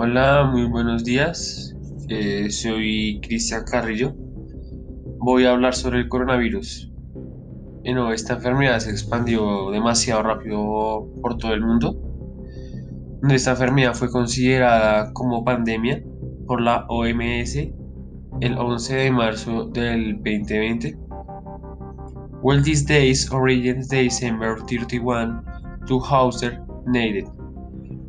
Hola, muy buenos días. Eh, soy Cristian Carrillo. Voy a hablar sobre el coronavirus. Esta enfermedad se expandió demasiado rápido por todo el mundo. Esta enfermedad fue considerada como pandemia por la OMS el 11 de marzo del 2020. Well, these days origins December 31, 2009,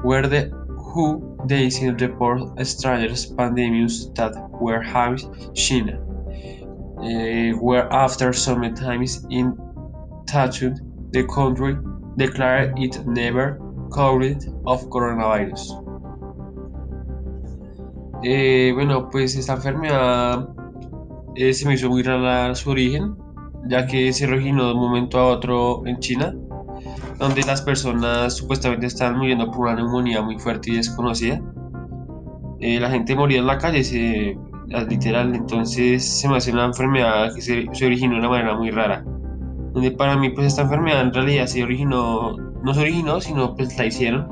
where the WHO in report strange pandemics that were having China, uh, where after some times in touching the country declared it never covered of coronavirus. Eh, bueno, pues esta enfermedad eh, se me hizo muy rara su origen, ya que se originó de un momento a otro en China, donde las personas supuestamente estaban muriendo por una neumonía muy fuerte y desconocida. Eh, la gente moría en la calle, se, literal, entonces se me hace una enfermedad que se, originó de una manera muy rara. Donde para mí pues esta enfermedad en realidad se originó, no se originó, sino pues la hicieron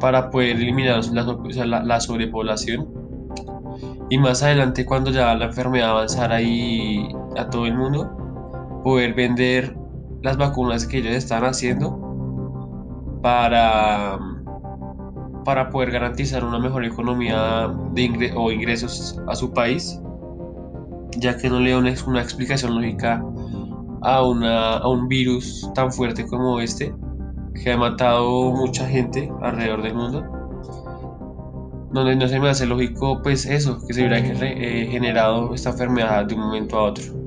para poder eliminar la, la, sobrepoblación. Y más adelante cuando ya la enfermedad avanzara ahí a todo el mundo, poder vender las vacunas que ellos están haciendo para, para poder garantizar una mejor economía de o ingresos a su país, ya que no le da una, explicación lógica a, una, a un virus tan fuerte como este, que ha matado mucha gente alrededor del mundo, donde no se me hace lógico pues eso, que se hubiera eh, generado esta enfermedad de un momento a otro.